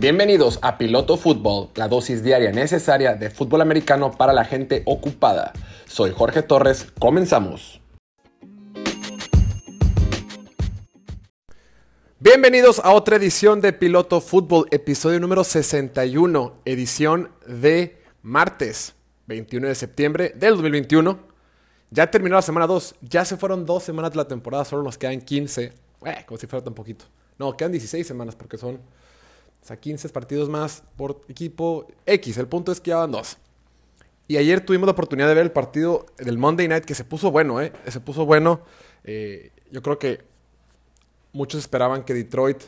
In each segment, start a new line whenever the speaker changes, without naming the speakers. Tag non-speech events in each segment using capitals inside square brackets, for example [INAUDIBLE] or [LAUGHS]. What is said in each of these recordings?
Bienvenidos a Piloto Fútbol, la dosis diaria necesaria de fútbol americano para la gente ocupada. Soy Jorge Torres, comenzamos. Bienvenidos a otra edición de Piloto Fútbol, episodio número 61, edición de martes 21 de septiembre del 2021. Ya terminó la semana 2, ya se fueron dos semanas de la temporada, solo nos quedan 15, eh, como si fuera tan poquito. No, quedan 16 semanas porque son o sea, 15 partidos más por equipo X. El punto es que ya dos. Y ayer tuvimos la oportunidad de ver el partido del Monday Night que se puso bueno, ¿eh? Se puso bueno. Eh, yo creo que muchos esperaban que Detroit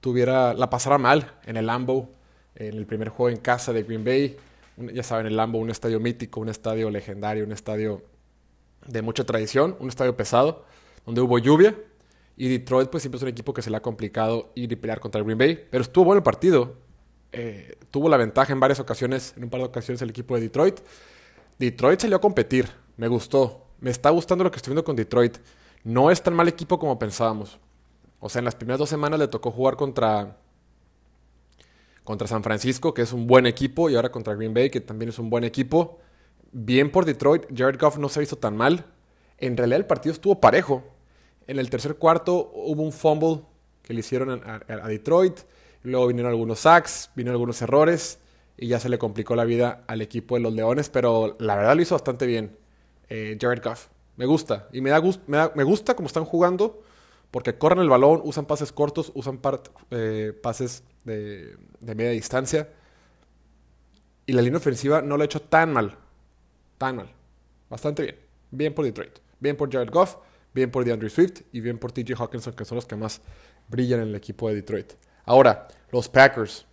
tuviera la pasara mal en el Lambo, en el primer juego en casa de Green Bay. Ya saben, el Lambo, un estadio mítico, un estadio legendario, un estadio de mucha tradición, un estadio pesado, donde hubo lluvia. Y Detroit, pues siempre es un equipo que se le ha complicado ir y pelear contra Green Bay. Pero estuvo bueno el partido. Eh, tuvo la ventaja en varias ocasiones, en un par de ocasiones el equipo de Detroit. Detroit salió a competir. Me gustó. Me está gustando lo que estoy viendo con Detroit. No es tan mal equipo como pensábamos. O sea, en las primeras dos semanas le tocó jugar contra, contra San Francisco, que es un buen equipo, y ahora contra Green Bay, que también es un buen equipo. Bien por Detroit. Jared Goff no se ha visto tan mal. En realidad el partido estuvo parejo. En el tercer cuarto hubo un fumble que le hicieron a, Detroit. Luego vinieron algunos sacks, vinieron algunos errores y ya se le complicó la vida al equipo de los Leones, pero la verdad lo hizo bastante bien eh, Jared Goff. Me gusta y me, da, me, gusta cómo están jugando porque corren el balón, usan pases cortos, usan eh, pases de, de, media distancia y la línea ofensiva no lo ha hecho tan mal, tan mal, bastante bien. Bien por Detroit, bien por Jared Goff bien por DeAndre Swift y bien por TJ Hawkinson, que son los que más brillan en el equipo de Detroit. Ahora, los Packers.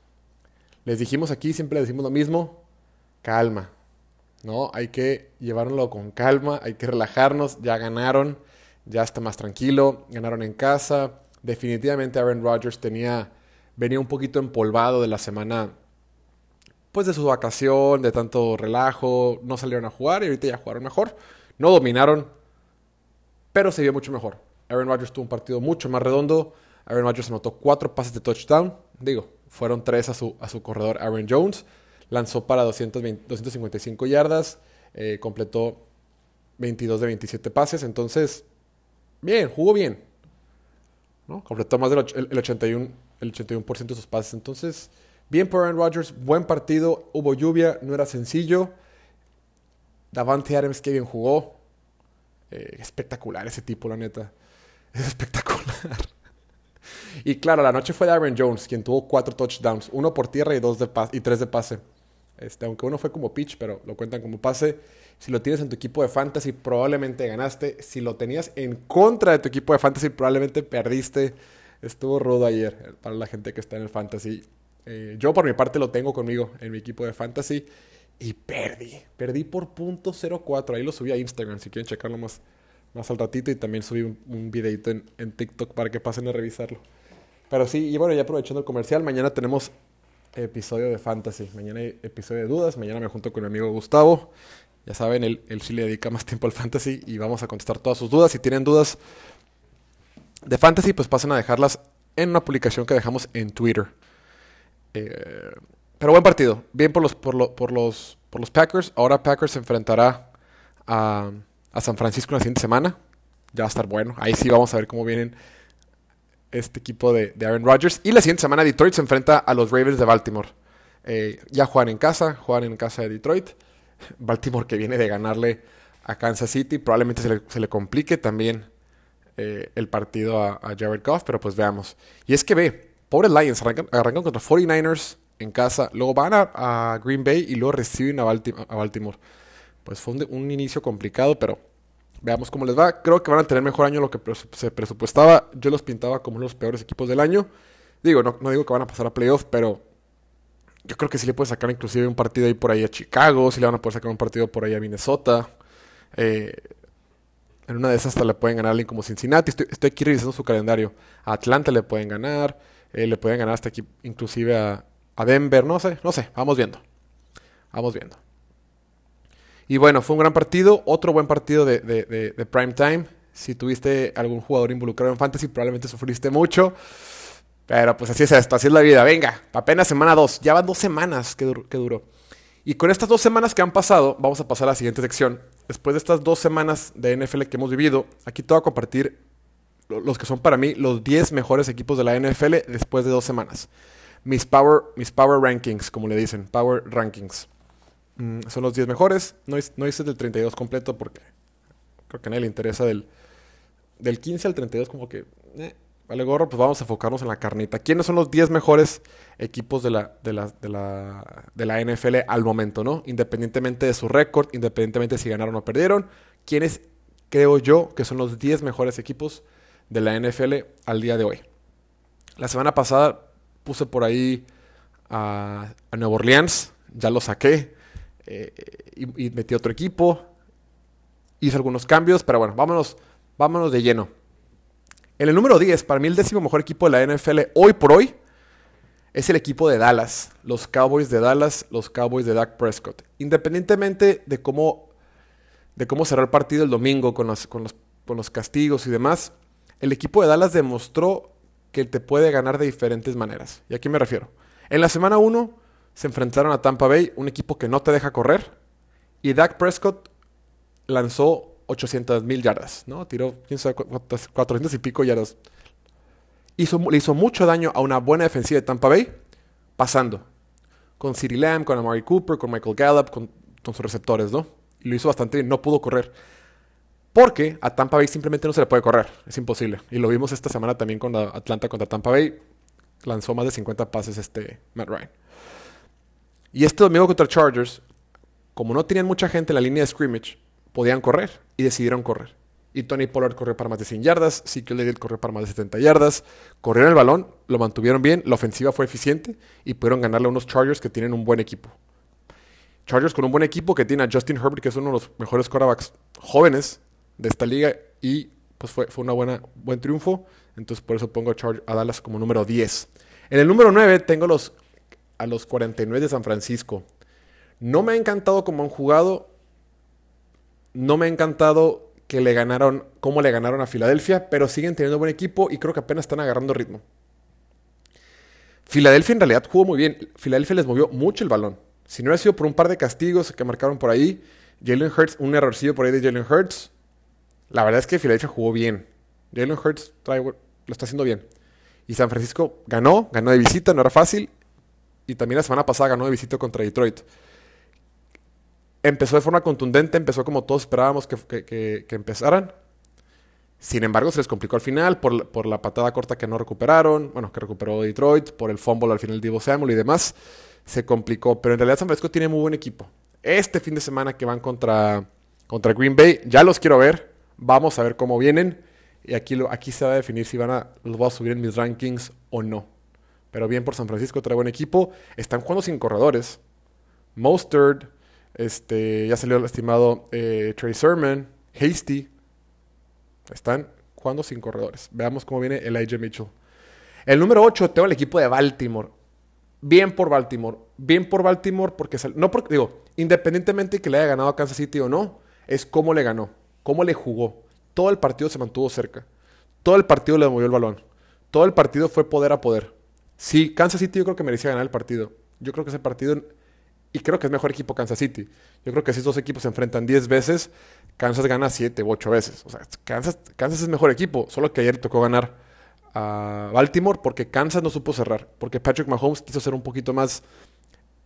Les dijimos aquí, siempre decimos lo mismo, calma. ¿no? Hay que llevárnoslo con calma, hay que relajarnos, ya ganaron, ya está más tranquilo, ganaron en casa. Definitivamente Aaron Rodgers tenía, venía un poquito empolvado de la semana, pues de su vacación, de tanto relajo, no salieron a jugar y ahorita ya jugaron mejor. No dominaron, pero se vio mucho mejor. Aaron Rodgers tuvo un partido mucho más redondo. Aaron Rodgers anotó cuatro pases de touchdown. Digo, fueron tres a su, a su corredor Aaron Jones. Lanzó para 255 yardas. Eh, completó 22 de 27 pases. Entonces, bien, jugó bien. ¿no? Completó más del el, 81, el 81% de sus pases. Entonces, bien por Aaron Rodgers. Buen partido. Hubo lluvia. No era sencillo. Davante Adams que bien jugó. Eh, espectacular ese tipo, la neta. [LAUGHS] Es espectacular. y claro, la noche fue de Aaron Jones, quien tuvo cuatro touchdowns, uno por tierra y, dos de y tres de pase. Este, aunque uno fue como pitch, pero lo cuentan como pase. Si lo tienes en tu equipo de fantasy, probablemente ganaste. Si lo tenías en contra de tu equipo de fantasy, probablemente perdiste. Estuvo rudo ayer eh, para la gente que está en el fantasy. Eh, yo por mi parte lo tengo conmigo en mi equipo de fantasy. Y perdí. Perdí por punto 04. Ahí lo subí a Instagram si quieren checarlo más, más al ratito. Y también subí un, videito en, en, TikTok para que pasen a revisarlo. Pero sí, y bueno, ya aprovechando el comercial, mañana tenemos episodio de Fantasy. Mañana hay episodio de dudas. Mañana me junto con mi amigo Gustavo. Ya saben, él, él sí le dedica más tiempo al Fantasy y vamos a contestar todas sus dudas. Si tienen dudas de Fantasy, pues pasen a dejarlas en una publicación que dejamos en Twitter. Eh, pero buen partido. Bien por los, por, por, los, por los Packers. Ahora Packers se enfrentará a, San Francisco la siguiente semana. Ya va a estar bueno. Ahí sí vamos a ver cómo vienen este equipo de, Aaron Rodgers. Y la siguiente semana Detroit se enfrenta a los Ravens de Baltimore. Eh, ya juegan en casa, juegan en casa de Detroit. [LAUGHS] Baltimore que viene de ganarle a Kansas City. Probablemente se le, complique también eh, el partido a, Jared Goff, pero pues veamos. Y es que ve, pobres Lions arrancan contra 49ers en casa, luego van a, Green Bay y luego reciben a, Baltimore. Pues fue un, inicio complicado, pero veamos cómo les va. Creo que van a tener mejor año lo que se presupuestaba. Yo los pintaba como uno de los peores equipos del año. Digo, no, no digo que van a pasar a playoff, pero yo creo que sí le puede sacar inclusive un partido ahí por ahí a Chicago, sí le van a poder sacar un partido por ahí a Minnesota. Eh, en una de esas hasta le pueden ganar alguien como Cincinnati. Estoy, aquí revisando su calendario. A Atlanta le pueden ganar. Eh, le pueden ganar hasta aquí inclusive a, a Denver, no sé, no sé, vamos viendo. Vamos viendo. Y bueno, fue un gran partido, otro buen partido de, prime time. Si tuviste algún jugador involucrado en fantasy, probablemente sufriste mucho. Pero pues así es esto, así es la vida. Venga, apenas semana 2. Ya van dos semanas que, duró. Y con estas dos semanas que han pasado, vamos a pasar a la siguiente sección. Después de estas dos semanas de NFL que hemos vivido, aquí te voy a compartir los que son para mí los 10 mejores equipos de la NFL después de dos semanas. Mis Power, mis power Rankings, como le dicen, Power Rankings. Mm, son los 10 mejores. No, no hice del 32 completo porque creo que a nadie le interesa del, del 15 al 32 como que... Eh, vale gorro, pues vamos a enfocarnos en la carnita. ¿Quiénes son los 10 mejores equipos de la, de la, de la, de la NFL al momento, no? Independientemente de su récord, independientemente de si ganaron o perdieron. ¿Quiénes creo yo que son los 10 mejores equipos de la NFL al día de hoy? La semana pasada puse por ahí a, a Nueva Orleans, ya lo saqué eh, y, y metí otro equipo. Hice algunos cambios, pero bueno, vámonos, vámonos de lleno. En el número 10, para mí el décimo mejor equipo de la NFL hoy por hoy es el equipo de Dallas, los Cowboys de Dallas, los Cowboys de Dak Prescott. Independientemente de cómo, de cómo cerró el partido el domingo con los, con, los, con los castigos y demás, el equipo de Dallas demostró que te puede ganar de diferentes maneras. ¿Y a qué me refiero? En la semana 1 se enfrentaron a Tampa Bay, un equipo que no te deja correr, y Dak Prescott lanzó 800 mil yardas, ¿no? Tiró, quién sabe, 400 y pico yardas. Hizo, le hizo mucho daño a una buena defensiva de Tampa Bay, pasando. Con City Lamb, con Amari Cooper, con Michael Gallup, con, sus receptores, ¿no? Y lo hizo bastante bien, no pudo correr. Porque a Tampa Bay simplemente no se le puede correr, es imposible. Y lo vimos esta semana también con Atlanta contra Tampa Bay. Lanzó más de 50 pases este Matt Ryan. Y este domingo contra Chargers, como no tenían mucha gente en la línea de scrimmage, podían correr y decidieron correr. Y Tony Pollard corrió para más de 100 yardas, Ezekiel Elliott corrió para más de 70 yardas, corrieron el balón, lo mantuvieron bien, la ofensiva fue eficiente y pudieron ganarle a unos Chargers que tienen un buen equipo. Chargers con un buen equipo que tiene a Justin Herbert, que es uno de los mejores quarterbacks jóvenes de esta liga y pues fue, fue un buen triunfo. Entonces por eso pongo a, Dallas como número 10. En el número 9 tengo los, a los 49 de San Francisco. No me ha encantado cómo han jugado no me ha encantado que le ganaron, cómo le ganaron a Filadelfia, pero siguen teniendo buen equipo y creo que apenas están agarrando ritmo. Filadelfia en realidad jugó muy bien. Filadelfia les movió mucho el balón. Si no hubiera sido por un par de castigos que marcaron por ahí, Jalen Hurts, un errorcillo por ahí de Jalen Hurts, la verdad es que Filadelfia jugó bien. Jalen Hurts lo está haciendo bien. Y San Francisco ganó, ganó de visita, no era fácil. Y también la semana pasada ganó de visita contra Detroit empezó de forma contundente, empezó como todos esperábamos que, empezaran. Sin embargo, se les complicó al final por, la patada corta que no recuperaron, bueno, que recuperó Detroit, por el fumble al final de Divo Samuel y demás. Se complicó, pero en realidad San Francisco tiene muy buen equipo. Este fin de semana que van contra, contra Green Bay, ya los quiero ver. Vamos a ver cómo vienen. Y aquí, aquí se va a definir si van a, los voy a subir en mis rankings o no. Pero bien por San Francisco, trae buen equipo. Están jugando sin corredores. Mostert, este, ya salió el estimado eh, Trey Sermon, Hasty. Están jugando sin corredores. Veamos cómo viene Elijah Mitchell. El número 8 tengo el equipo de Baltimore. Bien por Baltimore. Bien por Baltimore porque... No porque, digo, independientemente de que le haya ganado a Kansas City o no, es cómo le ganó. Cómo le jugó. Todo el partido se mantuvo cerca. Todo el partido le movió el balón. Todo el partido fue poder a poder. Sí, Kansas City yo creo que merecía ganar el partido. Yo creo que ese partido y creo que es mejor equipo Kansas City. Yo creo que si estos equipos se enfrentan 10 veces, Kansas gana 7 u 8 veces. O sea, Kansas, Kansas es mejor equipo. Solo que ayer tocó ganar a Baltimore porque Kansas no supo cerrar. Porque Patrick Mahomes quiso ser un poquito más...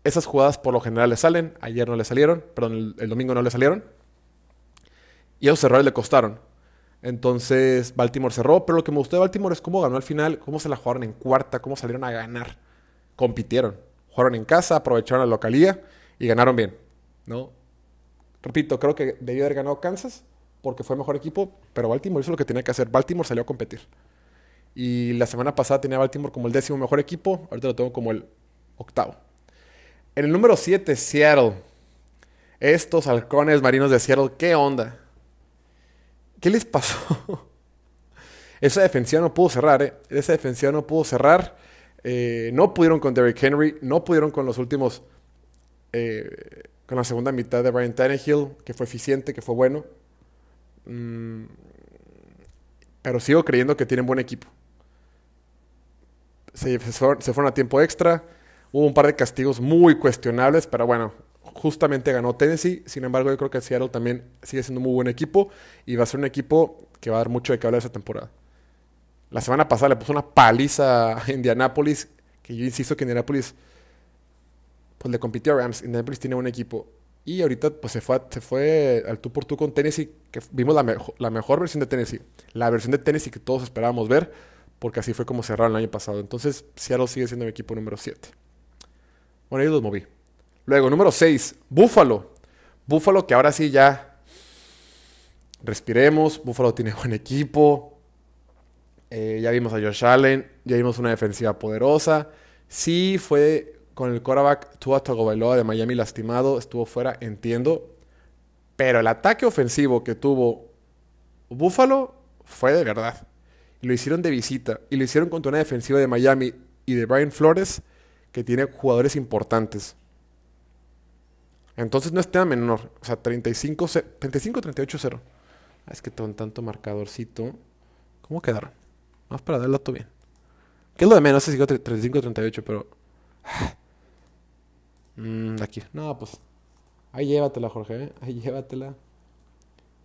Esas jugadas por lo general le salen. Ayer no le salieron. Perdón, el, domingo no le salieron. Y esos errores le costaron. Entonces Baltimore cerró. Pero lo que me gustó de Baltimore es cómo ganó al final. Cómo se la jugaron en cuarta. Cómo salieron a ganar. Compitieron jugaron en casa, aprovecharon la localía y ganaron bien, ¿no? Repito, creo que debió haber ganado Kansas porque fue mejor equipo, pero Baltimore hizo lo que tenía que hacer. Baltimore salió a competir. Y la semana pasada tenía Baltimore como el décimo mejor equipo, ahorita lo tengo como el octavo. En el número 7, Seattle. Estos halcones marinos de Seattle, ¿qué onda? ¿Qué les pasó? [LAUGHS] Esa defensiva no pudo cerrar, ¿eh? Esa defensiva no pudo cerrar. Eh, no pudieron con Derrick Henry, no pudieron con los últimos, eh, con la segunda mitad de Brian Tannehill, que fue eficiente, que fue bueno. Mm, pero sigo creyendo que tienen buen equipo. se, fueron, a tiempo extra. Hubo un par de castigos muy cuestionables, pero bueno, justamente ganó Tennessee. Sin embargo, yo creo que Seattle también sigue siendo un muy buen equipo y va a ser un equipo que va a dar mucho de que hablar esa temporada. La semana pasada le puso una paliza a Indianapolis, que yo insisto que Indianapolis pues le compitió a Rams. Indianapolis tiene un equipo. Y ahorita pues se fue, se fue al tú por tú con Tennessee, que vimos la, la mejor versión de Tennessee. La versión de Tennessee que todos esperábamos ver, porque así fue como cerraron el año pasado. Entonces Seattle sigue siendo mi equipo número 7. Bueno, ahí los moví. Luego, número 6, Buffalo. Buffalo que ahora sí ya respiremos. Buffalo tiene [LAUGHS] buen equipo. Eh, ya vimos a Josh Allen. Ya vimos una defensiva poderosa. Sí fue con el quarterback Tua Tagovailoa de Miami lastimado, estuvo fuera, entiendo. Pero el ataque ofensivo que tuvo Buffalo fue de verdad. Lo hicieron de visita. Y lo hicieron contra una defensiva de Miami y de Brian Flores que tiene jugadores importantes. Entonces no es tema menor. O sea, 35-38-0. Ah, es que con tanto marcadorcito. ¿Cómo quedaron? Vamos para dar el dato bien. ¿Qué es lo de menos? No sé si 35-38, pero... [SIGHS] Mm, aquí. No, pues. Ahí llévatela, Jorge. ¿eh? Ahí llévatela.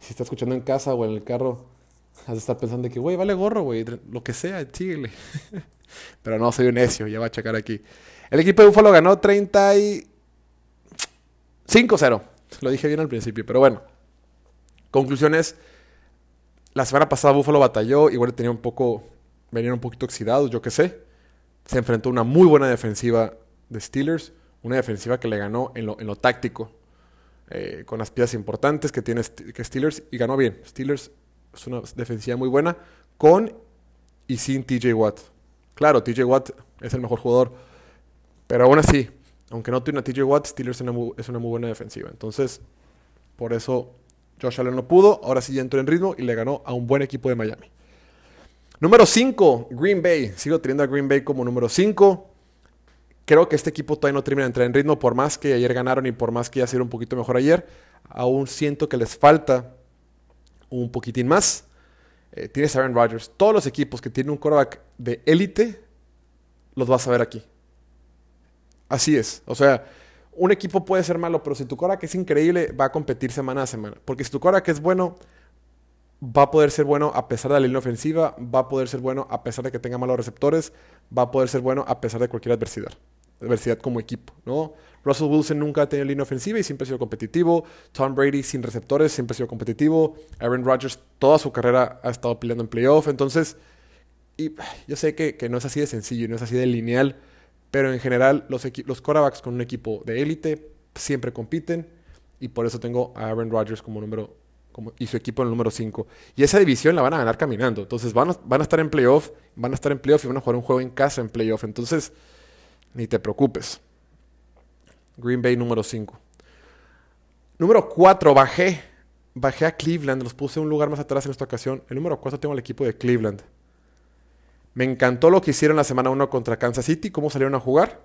Si está escuchando en casa o en el carro, has de estar pensando que, güey, vale gorro, güey. Lo que sea, síguele. [LAUGHS] Pero no, soy un necio. Ya va a checar aquí. El equipo de Búfalo ganó 35-0. Lo dije bien al principio, pero bueno. Conclusiones. La semana pasada Búfalo batalló. Igual tenía un poco. Venían un poquito oxidados, yo qué sé. Se enfrentó a una muy buena defensiva de Steelers una defensiva que le ganó en lo, en lo táctico, eh, con las piezas importantes que tiene que Steelers y ganó bien. Steelers es una defensiva muy buena con y sin TJ Watt. Claro, TJ Watt es el mejor jugador, pero aún así, aunque no tiene a TJ Watt, Steelers es una, muy, buena defensiva. Entonces, por eso Josh Allen no pudo, ahora sí entró en ritmo y le ganó a un buen equipo de Miami. Número 5, Green Bay. Sigo teniendo a Green Bay como número 5. Creo que este equipo todavía no termina de entrar en ritmo, por más que ayer ganaron y por más que ya sido un poquito mejor ayer, aún siento que les falta un poquitín más. Eh, tienes a Aaron Rodgers. Todos los equipos que tienen un quarterback de élite, los vas a ver aquí. Así es. O sea, un equipo puede ser malo, pero si tu quarterback es increíble, va a competir semana a semana. Porque si tu quarterback es bueno, va a poder ser bueno a pesar de la línea ofensiva, va a poder ser bueno a pesar de que tenga malos receptores, va a poder ser bueno a pesar de cualquier adversidad adversidad como equipo, ¿no? Russell Wilson nunca ha tenido línea ofensiva y siempre ha sido competitivo. Tom Brady sin receptores siempre ha sido competitivo. Aaron Rodgers toda su carrera ha estado peleando en playoff. Entonces, y yo sé que, no es así de sencillo, no es así de lineal, pero en general los, los con un equipo de élite siempre compiten y por eso tengo a Aaron Rodgers como número y su equipo en el número 5. Y esa división la van a ganar caminando. Entonces van a, van a estar en playoff, van a estar en playoff y van a jugar un juego en casa en playoff. Entonces, ni te preocupes. Green Bay número 5. Número 4, bajé. Bajé a Cleveland, los puse un lugar más atrás en esta ocasión. El número 4 tengo el equipo de Cleveland. Me encantó lo que hicieron la semana 1 contra Kansas City, cómo salieron a jugar.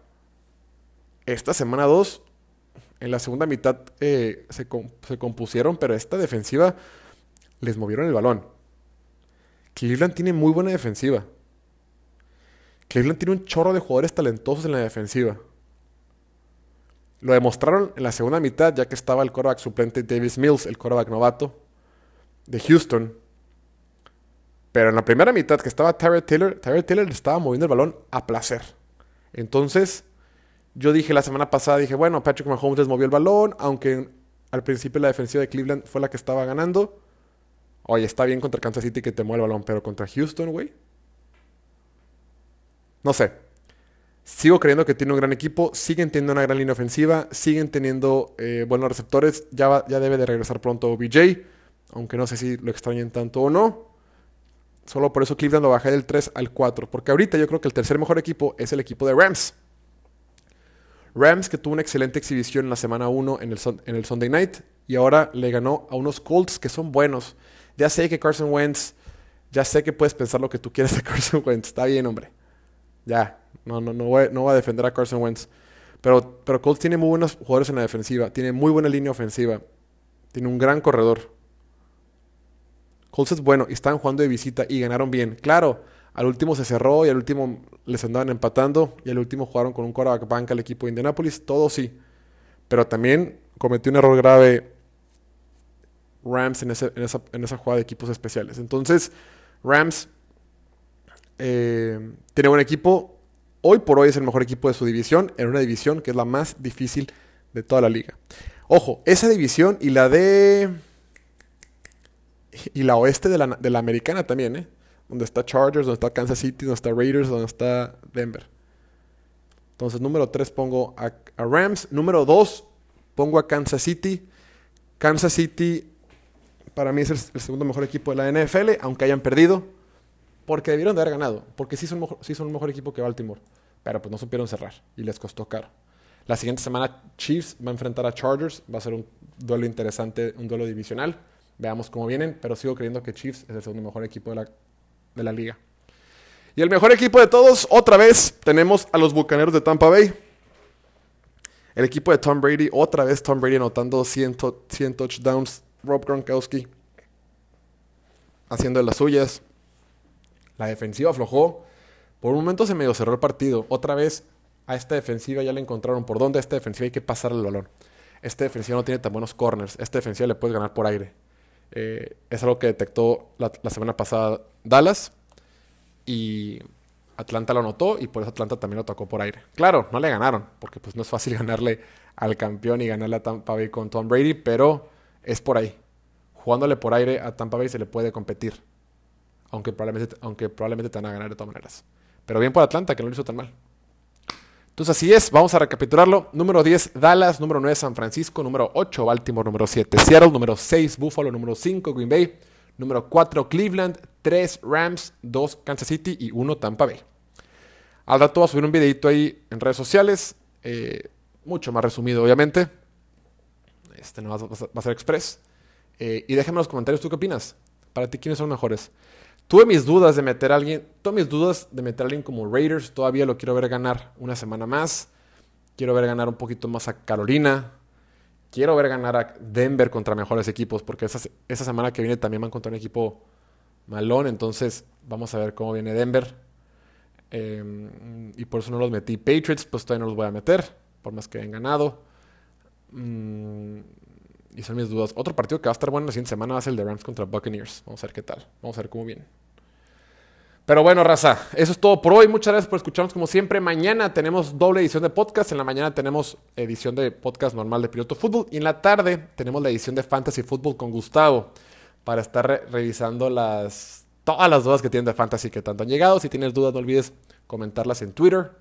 Esta semana 2, en la segunda mitad eh, se, compusieron, pero esta defensiva les movieron el balón. Cleveland tiene muy buena defensiva. Cleveland tiene un chorro de jugadores talentosos en la defensiva. Lo demostraron en la segunda mitad, ya que estaba el quarterback suplente Davis Mills, el quarterback novato de Houston. Pero en la primera mitad que estaba Tyrell Taylor, Tyrell Taylor estaba moviendo el balón a placer. Entonces, yo dije la semana pasada, dije, bueno, Patrick Mahomes les movió el balón, aunque al principio la defensiva de Cleveland fue la que estaba ganando. Oye, está bien contra Kansas City que te mueve el balón, pero contra Houston, güey, no sé. Sigo creyendo que tiene un gran equipo, siguen teniendo una gran línea ofensiva, siguen teniendo eh, buenos receptores. Ya, ya debe de regresar pronto OBJ, aunque no sé si lo extrañen tanto o no. Solo por eso Cleveland lo bajé del 3 al 4, porque ahorita yo creo que el tercer mejor equipo es el equipo de Rams. Rams que tuvo una excelente exhibición en la semana 1 en el, Sunday Night y ahora le ganó a unos Colts que son buenos. Ya sé que Carson Wentz, ya sé que puedes pensar lo que tú quieras de [LAUGHS] Carson Wentz, está bien hombre. Ya, no, no, no, voy, a defender a Carson Wentz. Pero, pero Colts tiene muy buenos jugadores en la defensiva, tiene muy buena línea ofensiva, tiene un gran corredor. Colts bueno y están jugando de visita y ganaron bien. Claro, Al último se cerró y al último les andaban empatando y al último jugaron con un quarterback banca al equipo de Indianapolis. Todo sí. Pero también cometió un error grave Rams en, esa, en esa jugada de equipos especiales. Entonces, Rams eh, tiene buen equipo. Hoy por hoy es el mejor equipo de su división, en una división que es la más difícil de toda la liga. Ojo, esa división y la de... Y la oeste de la, de la americana también, ¿eh? Donde está Chargers, donde está Kansas City, donde está Raiders, donde está Denver. Entonces, número 3 pongo a, a Rams. Número 2 pongo a Kansas City. Kansas City para mí es el, segundo mejor equipo de la NFL, aunque hayan perdido. Porque debieron de haber ganado. Porque sí son, sí son un mejor equipo que Baltimore. Pero pues no supieron cerrar. Y les costó caro. La siguiente semana Chiefs va a enfrentar a Chargers. Va a ser un duelo interesante, un duelo divisional. Veamos cómo vienen. Pero sigo creyendo que Chiefs es el segundo mejor equipo de la, de la liga. Y el mejor equipo de todos, otra vez, tenemos a los Bucaneros de Tampa Bay. El equipo de Tom Brady, otra vez Tom Brady anotando 100, 100 touchdowns Rob Gronkowski haciendo de las suyas. La defensiva aflojó. Por un momento se medio cerró el partido. Otra vez a esta defensiva ya le encontraron por dónde a esta defensiva hay que pasar el balón. Esta defensiva no tiene tan buenos corners. Esta defensiva le puedes ganar por aire. Eh, es algo que detectó la, semana pasada Dallas. Y Atlanta lo notó y por eso Atlanta también lo tocó por aire. Claro, no le ganaron, porque pues no es fácil [LAUGHS] ganarle al campeón y ganarle a Tampa Bay con Tom Brady, pero es por ahí. Jugándole por aire a Tampa Bay se le puede competir. Aunque probablemente, aunque probablemente te van a ganar de todas maneras. Pero bien por Atlanta, que no lo hizo tan mal. Entonces así es, vamos a recapitularlo. Número 10, Dallas. Número 9, San Francisco. Número 8, Baltimore. Número 7, Seattle. Número 6, Buffalo. Número 5, Green Bay. Número 4, Cleveland. 3, Rams. 2, Kansas City. Y 1, Tampa Bay. Al rato voy a subir un videito ahí en redes sociales. Eh, mucho más resumido, obviamente. Este no va a ser express. Eh, y déjame en los comentarios, ¿tú qué opinas? Para ti, ¿quiénes son mejores? Tuve mis dudas de meter a alguien, tuve mis dudas de meter a alguien como Raiders. Todavía lo quiero ver ganar una semana más. Quiero ver ganar un poquito más a Carolina. Quiero ver ganar a Denver contra mejores equipos, porque esa, semana que viene también van contra un equipo malón. Entonces, vamos a ver cómo viene Denver. Em, y por eso no los metí. Patriots, pues todavía no los voy a meter, por más que hayan ganado. Mm, y son mis dudas. Otro partido que va a estar bueno la siguiente semana va a ser el de Rams contra Buccaneers. Vamos a ver qué tal. Vamos a ver cómo viene. Pero bueno, raza, eso es todo por hoy. Muchas gracias por escucharnos como siempre. Mañana tenemos doble edición de podcast. En la mañana tenemos edición de podcast normal de Piloto Fútbol. Y en la tarde tenemos la edición de Fantasy Fútbol con Gustavo para estar revisando las, todas las dudas que tienen de Fantasy que tanto han llegado. Si tienes dudas, no olvides comentarlas en Twitter.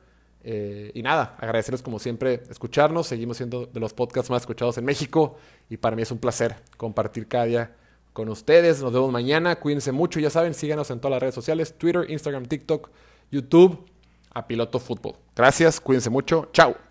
Eh, y nada, agradecerles como siempre escucharnos. Seguimos siendo de los podcasts más escuchados en México y para mí es un placer compartir cada día con ustedes. Nos vemos mañana. Cuídense mucho. Ya saben, síganos en todas las redes sociales: Twitter, Instagram, TikTok, YouTube, a Piloto Fútbol. Gracias, cuídense mucho. Chao.